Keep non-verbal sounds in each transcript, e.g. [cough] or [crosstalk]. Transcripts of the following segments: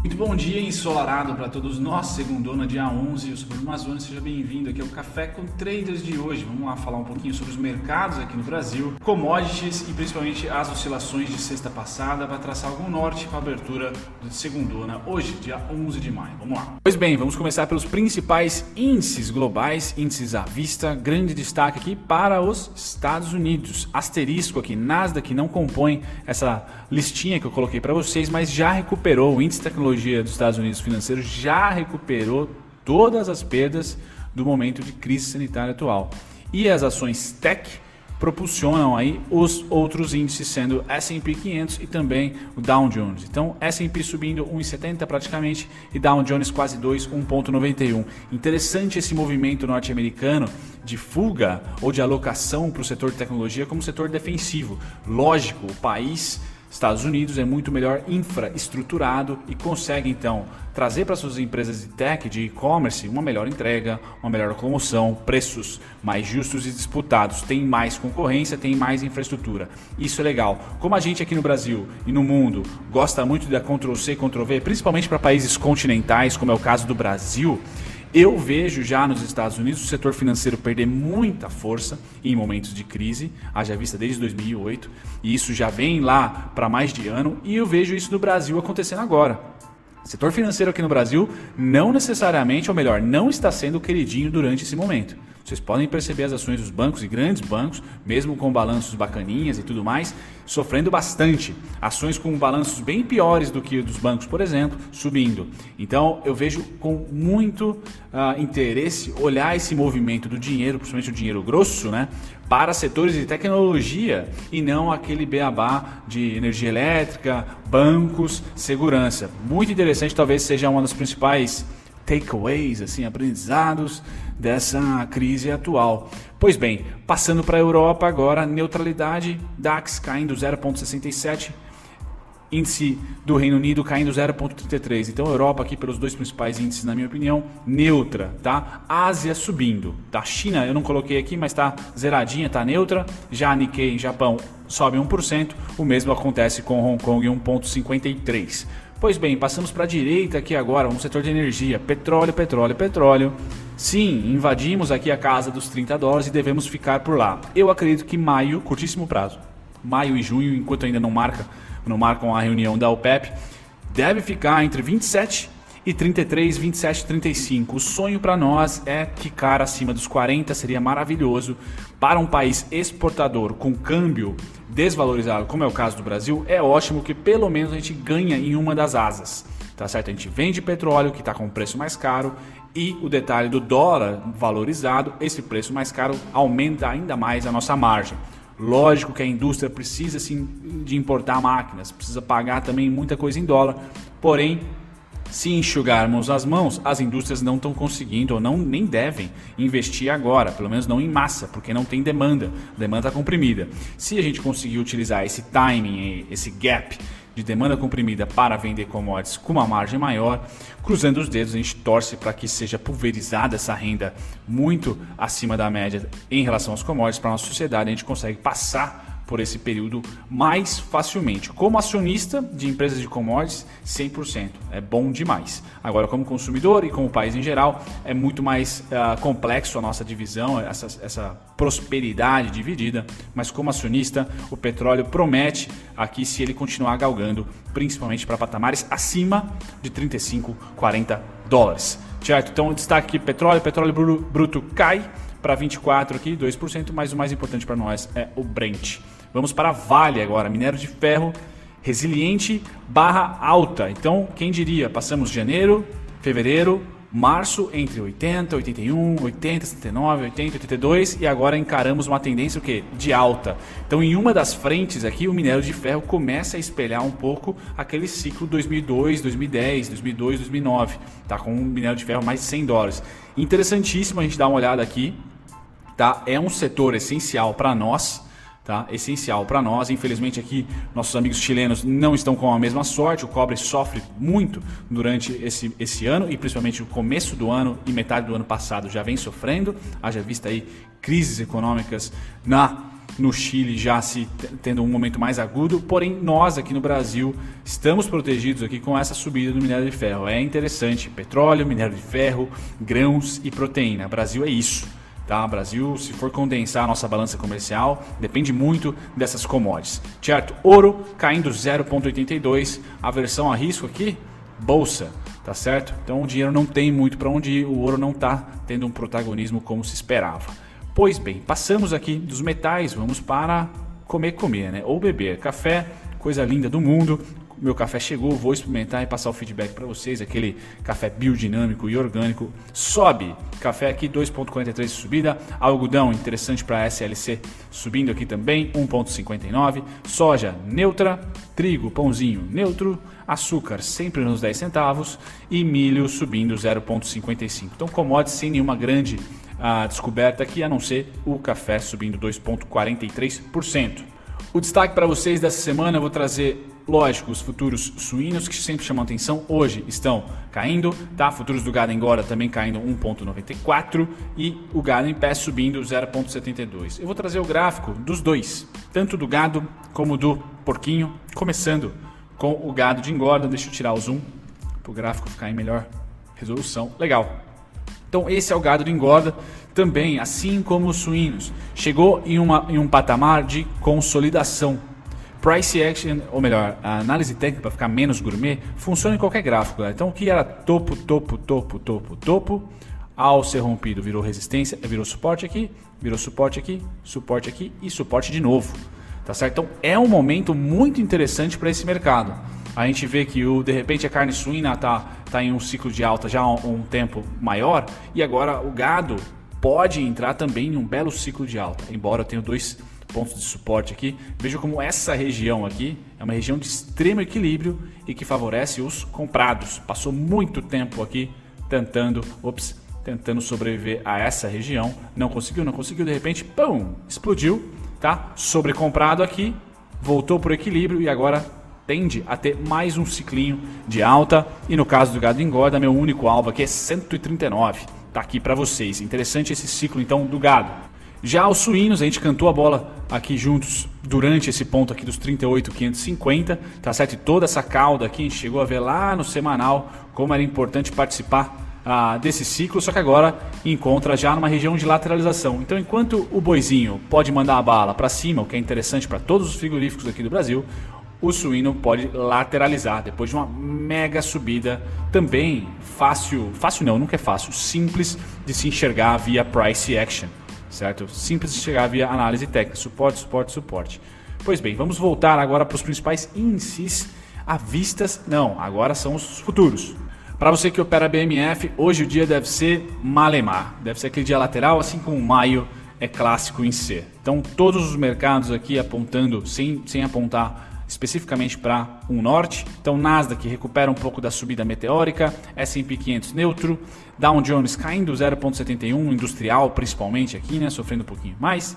Muito bom dia ensolarado para todos nós, segundona dia 11, eu sou Bruno Mazzoni, seja bem-vindo aqui ao Café com Traders de hoje. Vamos lá falar um pouquinho sobre os mercados aqui no Brasil, commodities e principalmente as oscilações de sexta passada para traçar algum norte para a abertura de segundona hoje, dia 11 de maio. Vamos lá. Pois bem, vamos começar pelos principais índices globais, índices à vista, grande destaque aqui para os Estados Unidos. Asterisco aqui, Nasdaq não compõe essa listinha que eu coloquei para vocês, mas já recuperou o índice de tecnologia dos Estados Unidos financeiro já recuperou todas as perdas do momento de crise sanitária atual. E as ações tech propulsionam aí os outros índices, sendo S&P 500 e também o Dow Jones. Então, S&P subindo 1,70 praticamente e Dow Jones quase 2, 1,91. Interessante esse movimento norte-americano de fuga ou de alocação para o setor de tecnologia como setor defensivo. Lógico, o país Estados Unidos é muito melhor infraestruturado e consegue então trazer para suas empresas de tech, de e-commerce, uma melhor entrega, uma melhor locomoção, preços mais justos e disputados, tem mais concorrência, tem mais infraestrutura. Isso é legal. Como a gente aqui no Brasil e no mundo gosta muito da Ctrl C, Ctrl V, principalmente para países continentais, como é o caso do Brasil, eu vejo já nos Estados Unidos o setor financeiro perder muita força em momentos de crise, haja vista desde 2008, e isso já vem lá para mais de ano, e eu vejo isso no Brasil acontecendo agora. Setor financeiro aqui no Brasil não necessariamente, ou melhor, não está sendo queridinho durante esse momento. Vocês podem perceber as ações dos bancos e grandes bancos, mesmo com balanços bacaninhas e tudo mais, sofrendo bastante. Ações com balanços bem piores do que dos bancos, por exemplo, subindo. Então eu vejo com muito uh, interesse olhar esse movimento do dinheiro, principalmente o dinheiro grosso, né, para setores de tecnologia e não aquele beabá de energia elétrica, bancos, segurança. Muito interessante, talvez seja uma das principais takeaways, assim, aprendizados dessa crise atual. Pois bem, passando para a Europa agora, neutralidade, DAX caindo 0,67, índice do Reino Unido caindo 0,33. Então, Europa aqui pelos dois principais índices, na minha opinião, neutra, tá? Ásia subindo, tá? China eu não coloquei aqui, mas tá zeradinha, tá neutra. Já Nikkei, Japão, sobe 1%. O mesmo acontece com Hong Kong, 1,53. Pois bem, passamos para a direita aqui agora, no setor de energia. Petróleo, petróleo, petróleo. Sim, invadimos aqui a casa dos 30 dólares e devemos ficar por lá. Eu acredito que maio, curtíssimo prazo, maio e junho, enquanto ainda não marca, não marcam a reunião da OPEP, deve ficar entre 27 e 33, 27, 35. O sonho para nós é ficar acima dos 40, seria maravilhoso. Para um país exportador com câmbio desvalorizado, como é o caso do Brasil, é ótimo que pelo menos a gente ganha em uma das asas. Tá certo? A gente vende petróleo que está com preço mais caro e o detalhe do dólar valorizado, esse preço mais caro aumenta ainda mais a nossa margem. Lógico que a indústria precisa sim de importar máquinas, precisa pagar também muita coisa em dólar, porém se enxugarmos as mãos, as indústrias não estão conseguindo ou não nem devem investir agora, pelo menos não em massa, porque não tem demanda, demanda comprimida. Se a gente conseguir utilizar esse timing, esse gap de demanda comprimida para vender commodities com uma margem maior, cruzando os dedos, a gente torce para que seja pulverizada essa renda muito acima da média em relação aos commodities. Para a nossa sociedade, a gente consegue passar por esse período mais facilmente. Como acionista de empresas de commodities, 100%. É bom demais. Agora, como consumidor e como país em geral, é muito mais uh, complexo a nossa divisão, essa, essa prosperidade dividida. Mas como acionista, o petróleo promete aqui se ele continuar galgando, principalmente para patamares acima de 35, 40 dólares. Certo? Então, destaque aqui: petróleo, petróleo bruto cai para 24 aqui, 2%, mas o mais importante para nós é o Brent. Vamos para Vale agora, minério de ferro resiliente barra alta. Então, quem diria, passamos janeiro, fevereiro, março entre 80, 81, 80, 79, 80, 82 e agora encaramos uma tendência o quê? de alta. Então, em uma das frentes aqui, o minério de ferro começa a espelhar um pouco aquele ciclo 2002, 2010, 2002, 2009, tá com um minério de ferro mais de 100 dólares. Interessantíssimo a gente dar uma olhada aqui, tá? É um setor essencial para nós tá? essencial para nós. Infelizmente aqui nossos amigos chilenos não estão com a mesma sorte. O cobre sofre muito durante esse, esse ano e principalmente o começo do ano e metade do ano passado já vem sofrendo. Haja vista aí crises econômicas na no Chile já se tendo um momento mais agudo, porém nós aqui no Brasil estamos protegidos aqui com essa subida do minério de ferro. É interessante, petróleo, minério de ferro, grãos e proteína. Brasil é isso. Tá? Brasil, se for condensar a nossa balança comercial, depende muito dessas commodities. Certo? Ouro caindo 0,82. A versão a risco aqui, bolsa, tá certo? Então o dinheiro não tem muito para onde ir, o ouro não está tendo um protagonismo como se esperava. Pois bem, passamos aqui dos metais, vamos para comer, comer, né? Ou beber. Café, coisa linda do mundo. Meu café chegou, vou experimentar e passar o feedback para vocês. Aquele café biodinâmico e orgânico. Sobe. Café aqui 2,43 de subida. Algodão interessante para SLC subindo aqui também 1,59. Soja neutra. Trigo, pãozinho neutro. Açúcar sempre nos 10 centavos. E milho subindo 0,55. Então, commodities sem nenhuma grande a descoberta aqui, a não ser o café subindo 2,43%. O destaque para vocês dessa semana eu vou trazer, lógico, os futuros suínos que sempre chamam atenção, hoje estão caindo, tá? Futuros do gado engorda também caindo 1,94 e o gado em pé subindo 0,72. Eu vou trazer o gráfico dos dois, tanto do gado como do porquinho, começando com o gado de engorda. Deixa eu tirar o zoom para o gráfico ficar em melhor resolução. Legal. Então esse é o gado de engorda, também, assim como os suínos, chegou em, uma, em um patamar de consolidação. Price action, ou melhor, a análise técnica para ficar menos gourmet, funciona em qualquer gráfico. Né? Então o que era topo, topo, topo, topo, topo, ao ser rompido virou resistência, virou suporte aqui, virou suporte aqui, suporte aqui e suporte de novo. Tá certo? Então é um momento muito interessante para esse mercado a gente vê que o, de repente a carne suína está tá em um ciclo de alta já há um, um tempo maior e agora o gado pode entrar também em um belo ciclo de alta. Embora eu tenha dois pontos de suporte aqui, veja como essa região aqui é uma região de extremo equilíbrio e que favorece os comprados. Passou muito tempo aqui tentando, ops, tentando sobreviver a essa região, não conseguiu, não conseguiu, de repente, pum, explodiu, tá? Sobrecomprado aqui, voltou para o equilíbrio e agora tende a ter mais um ciclinho de alta. E no caso do gado engorda, meu único alvo aqui é 139. Tá aqui para vocês. Interessante esse ciclo então do gado. Já os suínos, a gente cantou a bola aqui juntos durante esse ponto aqui dos 38,550, tá certo? E toda essa cauda aqui, a gente chegou a ver lá no semanal como era importante participar ah, desse ciclo, só que agora encontra já numa região de lateralização. Então, enquanto o boizinho pode mandar a bala para cima, o que é interessante para todos os frigoríficos aqui do Brasil, o suíno pode lateralizar depois de uma mega subida também fácil, fácil não, nunca é fácil, simples de se enxergar via price action, certo? Simples de enxergar via análise técnica, suporte, suporte, suporte. Pois bem, vamos voltar agora para os principais índices à vistas, não, agora são os futuros. Para você que opera BMF, hoje o dia deve ser malemar, deve ser aquele dia lateral, assim como maio é clássico em ser. Então todos os mercados aqui apontando, sem, sem apontar especificamente para um norte. Então, Nasdaq recupera um pouco da subida meteórica, S&P 500 neutro, Dow Jones caindo 0,71, industrial principalmente aqui, né, sofrendo um pouquinho mais.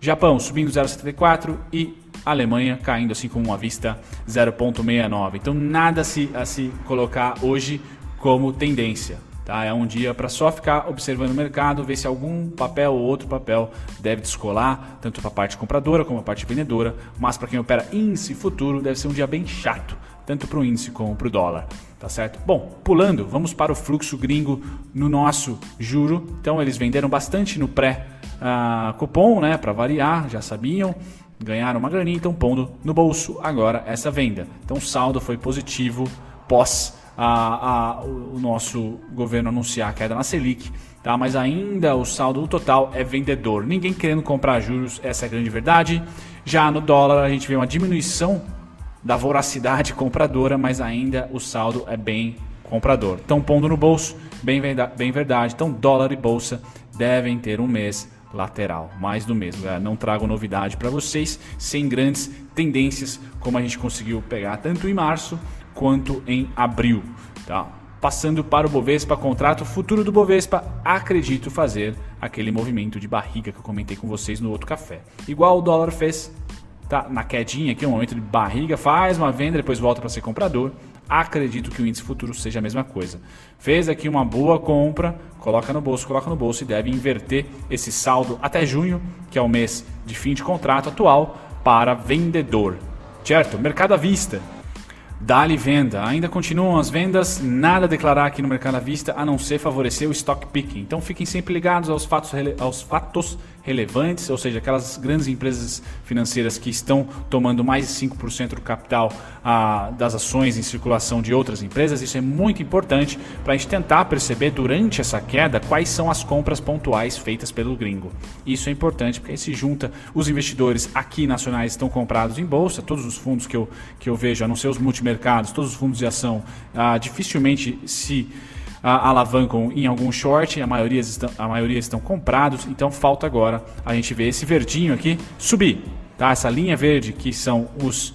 Japão subindo 0,74 e Alemanha caindo assim como uma vista 0,69. Então, nada se, a se colocar hoje como tendência. Tá? É um dia para só ficar observando o mercado, ver se algum papel ou outro papel deve descolar, tanto para a parte compradora como a parte vendedora. Mas para quem opera índice futuro, deve ser um dia bem chato, tanto para o índice como para o dólar. Tá certo? Bom, pulando, vamos para o fluxo gringo no nosso juro. Então eles venderam bastante no pré-cupom, né? Para variar, já sabiam ganharam uma graninha, então pondo no bolso agora essa venda. Então o saldo foi positivo pós a, a, o nosso governo anunciar a queda na Selic, tá? mas ainda o saldo total é vendedor. Ninguém querendo comprar juros, essa é a grande verdade. Já no dólar a gente vê uma diminuição da voracidade [laughs] compradora, mas ainda o saldo é bem comprador. Então pondo no bolso, bem, bem verdade. Então dólar e bolsa devem ter um mês lateral, mais do mesmo. Não trago novidade para vocês, sem grandes tendências como a gente conseguiu pegar tanto em março quanto em abril. Tá? Passando para o Bovespa, contrato futuro do Bovespa, acredito fazer aquele movimento de barriga que eu comentei com vocês no outro café. Igual o dólar fez, tá na quedinha aqui, um momento de barriga, faz uma venda, depois volta para ser comprador. Acredito que o índice futuro seja a mesma coisa. Fez aqui uma boa compra, coloca no bolso, coloca no bolso e deve inverter esse saldo até junho, que é o mês de fim de contrato atual, para vendedor. Certo? Mercado à vista. Dali venda. Ainda continuam as vendas, nada a declarar aqui no mercado à vista a não ser favorecer o stock picking. Então fiquem sempre ligados aos fatos, aos fatos relevantes, ou seja, aquelas grandes empresas financeiras que estão tomando mais de 5% do capital ah, das ações em circulação de outras empresas. Isso é muito importante para a gente tentar perceber durante essa queda quais são as compras pontuais feitas pelo gringo. Isso é importante porque aí se junta os investidores aqui nacionais estão comprados em bolsa, todos os fundos que eu, que eu vejo, a não ser os multimercados, todos os fundos de ação, ah, dificilmente se alavancam em algum short, a maioria, estão, a maioria estão comprados, então falta agora a gente ver esse verdinho aqui subir. Tá? Essa linha verde que são os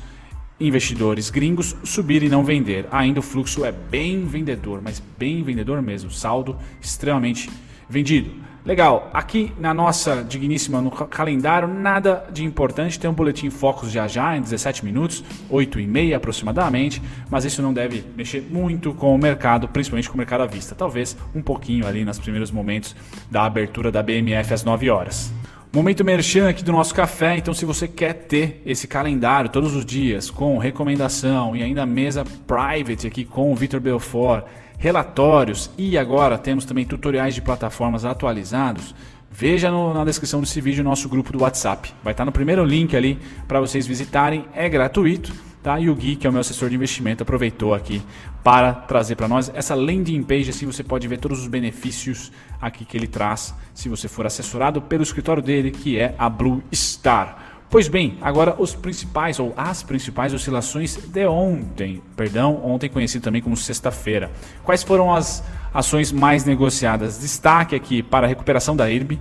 investidores gringos subir e não vender. Ainda o fluxo é bem vendedor, mas bem vendedor mesmo, saldo extremamente vendido. Legal, aqui na nossa digníssima no calendário, nada de importante, tem um boletim Focus já já, em 17 minutos, 8 e meia aproximadamente, mas isso não deve mexer muito com o mercado, principalmente com o mercado à vista, talvez um pouquinho ali nos primeiros momentos da abertura da BMF às 9 horas. Momento merchan aqui do nosso café, então se você quer ter esse calendário todos os dias com recomendação e ainda mesa private aqui com o Vitor Belfort, relatórios e agora temos também tutoriais de plataformas atualizados, veja no, na descrição desse vídeo o nosso grupo do WhatsApp. Vai estar no primeiro link ali para vocês visitarem, é gratuito. Tá? E o Gui, que é o meu assessor de investimento, aproveitou aqui para trazer para nós essa landing page. Assim você pode ver todos os benefícios aqui que ele traz se você for assessorado pelo escritório dele, que é a Blue Star. Pois bem, agora os principais ou as principais oscilações de ontem, perdão, ontem conhecido também como sexta-feira. Quais foram as ações mais negociadas? Destaque aqui para a recuperação da IRB,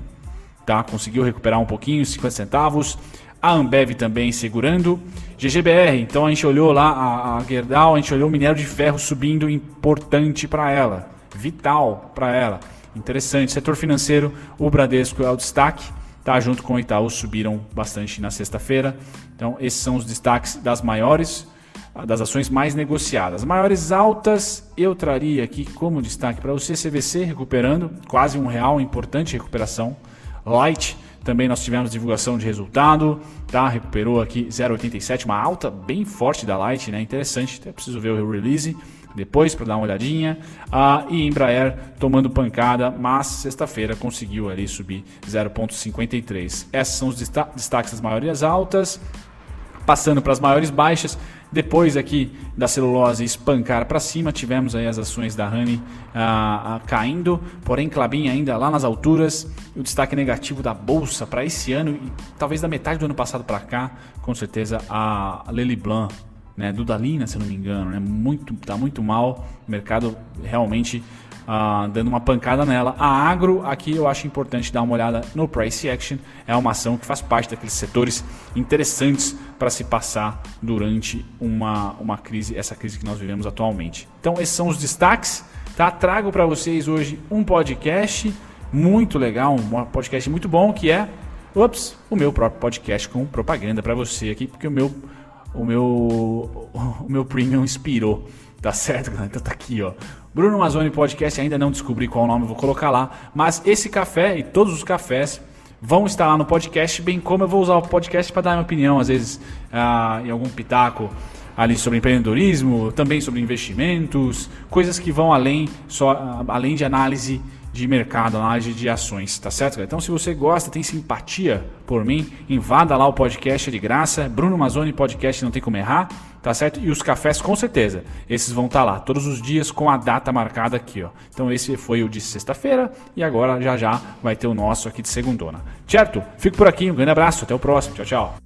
tá? Conseguiu recuperar um pouquinho, 50 centavos. A Ambev também segurando. GGBR, então a gente olhou lá a, a Gerdau, a gente olhou o minério de ferro subindo, importante para ela, vital para ela. Interessante. Setor financeiro, o Bradesco é o destaque tá, junto com o Itaú, subiram bastante na sexta-feira. Então, esses são os destaques das maiores, das ações mais negociadas. Maiores altas, eu traria aqui como destaque para o CCVC recuperando, quase um real, importante recuperação. Light, também nós tivemos divulgação de resultado, tá? Recuperou aqui 0,87, uma alta bem forte da Light, né? Interessante, até preciso ver o release depois para dar uma olhadinha. Ah, e Embraer tomando pancada, mas sexta-feira conseguiu ali subir 0,53. Esses são os destaques das maiorias altas. Passando para as maiores baixas, depois aqui da celulose espancar para cima, tivemos aí as ações da Honey ah, ah, caindo, porém Clabin ainda lá nas alturas. O destaque negativo da bolsa para esse ano e talvez da metade do ano passado para cá, com certeza a Lely Né, Dudalina, se eu não me engano, né, muito, tá muito mal, o mercado realmente ah, dando uma pancada nela. A Agro, aqui eu acho importante dar uma olhada no Price Action, é uma ação que faz parte daqueles setores interessantes para se passar durante uma, uma crise, essa crise que nós vivemos atualmente. Então esses são os destaques, tá? Trago para vocês hoje um podcast muito legal, um podcast muito bom que é, ups, o meu próprio podcast com propaganda para você aqui, porque o meu o meu, o meu premium inspirou. Tá certo, galera? [laughs] Então tá aqui, ó. Bruno Mazzoni Podcast, ainda não descobri qual nome, vou colocar lá. Mas esse café e todos os cafés vão estar lá no podcast, bem como eu vou usar o podcast para dar minha opinião, às vezes, ah, em algum pitaco ali sobre empreendedorismo, também sobre investimentos, coisas que vão além, só, ah, além de análise de mercado, análise de ações, tá certo? Então, se você gosta, tem simpatia por mim, invada lá o podcast é de graça, Bruno Mazzoni Podcast, não tem como errar, tá certo? E os cafés, com certeza, esses vão estar tá lá todos os dias com a data marcada aqui, ó. Então, esse foi o de sexta-feira e agora já já vai ter o nosso aqui de segundona. Certo? Fico por aqui, um grande abraço, até o próximo, tchau, tchau.